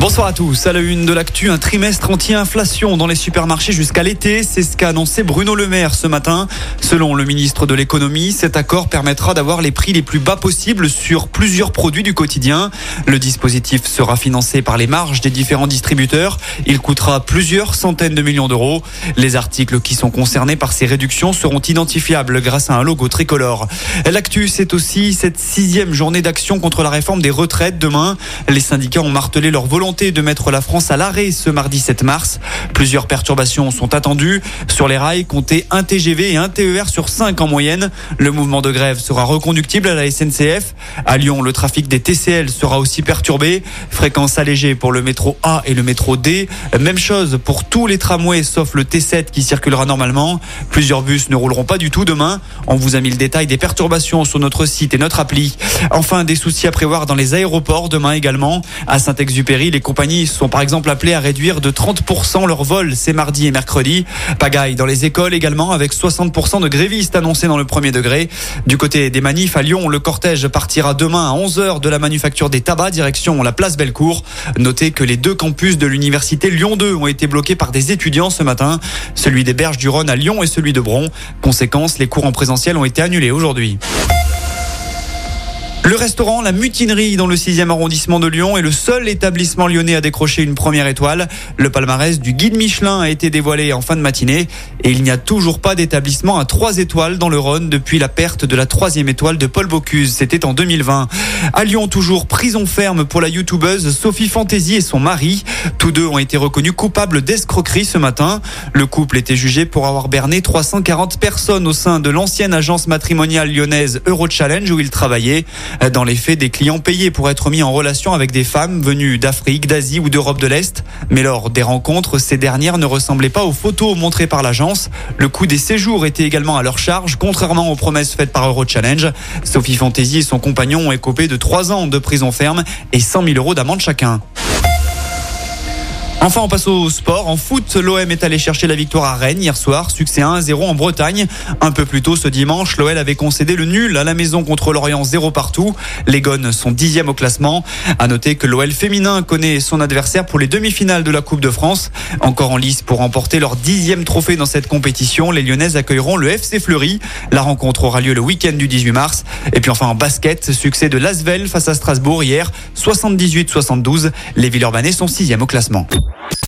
Bonsoir à tous. À la une de l'actu, un trimestre anti-inflation dans les supermarchés jusqu'à l'été. C'est ce qu'a annoncé Bruno Le Maire ce matin. Selon le ministre de l'économie, cet accord permettra d'avoir les prix les plus bas possibles sur plusieurs produits du quotidien. Le dispositif sera financé par les marges des différents distributeurs. Il coûtera plusieurs centaines de millions d'euros. Les articles qui sont concernés par ces réductions seront identifiables grâce à un logo tricolore. L'actu, c'est aussi cette sixième journée d'action contre la réforme des retraites demain. Les syndicats ont martelé leur volonté de mettre la France à l'arrêt ce mardi 7 mars. Plusieurs perturbations sont attendues. Sur les rails, comptez un TGV et un TER sur 5 en moyenne. Le mouvement de grève sera reconductible à la SNCF. À Lyon, le trafic des TCL sera aussi perturbé. Fréquence allégée pour le métro A et le métro D. Même chose pour tous les tramways sauf le T7 qui circulera normalement. Plusieurs bus ne rouleront pas du tout demain. On vous a mis le détail des perturbations sur notre site et notre appli. Enfin, des soucis à prévoir dans les aéroports demain également. À Saint-Exupéry, les compagnies sont par exemple appelées à réduire de 30% leurs vols ces mardi et mercredi. Pagaille dans les écoles également avec 60% de grévistes annoncés dans le premier degré. Du côté des manifs à Lyon, le cortège partira demain à 11h de la manufacture des tabacs direction la place Bellecour. Notez que les deux campus de l'université Lyon 2 ont été bloqués par des étudiants ce matin, celui des Berges du Rhône à Lyon et celui de Bron. Conséquence, les cours en présentiel ont été annulés aujourd'hui. Le restaurant La Mutinerie dans le 6e arrondissement de Lyon est le seul établissement lyonnais à décrocher une première étoile. Le palmarès du guide Michelin a été dévoilé en fin de matinée et il n'y a toujours pas d'établissement à 3 étoiles dans le Rhône depuis la perte de la troisième étoile de Paul Bocuse. C'était en 2020. À Lyon, toujours prison ferme pour la youtubeuse Sophie Fantasy et son mari. Tous deux ont été reconnus coupables d'escroquerie ce matin. Le couple était jugé pour avoir berné 340 personnes au sein de l'ancienne agence matrimoniale lyonnaise Eurochallenge où il travaillait. Dans les faits, des clients payés pour être mis en relation avec des femmes venues d'Afrique, d'Asie ou d'Europe de l'Est. Mais lors des rencontres, ces dernières ne ressemblaient pas aux photos montrées par l'agence. Le coût des séjours était également à leur charge, contrairement aux promesses faites par Eurochallenge. Sophie Fantasy et son compagnon ont écopé de 3 ans de prison ferme et 100 000 euros d'amende chacun. Enfin, on passe au sport. En foot, l'OM est allé chercher la victoire à Rennes hier soir. Succès 1-0 en Bretagne. Un peu plus tôt ce dimanche, l'OL avait concédé le nul à la maison contre l'Orient 0 partout. Les Gones sont dixième au classement. À noter que l'OL féminin connaît son adversaire pour les demi-finales de la Coupe de France. Encore en lice pour remporter leur dixième trophée dans cette compétition, les Lyonnaises accueilleront le FC Fleury. La rencontre aura lieu le week-end du 18 mars. Et puis enfin en basket, succès de Lasvel face à Strasbourg hier, 78-72. Les Villeurbanais sont sixième au classement.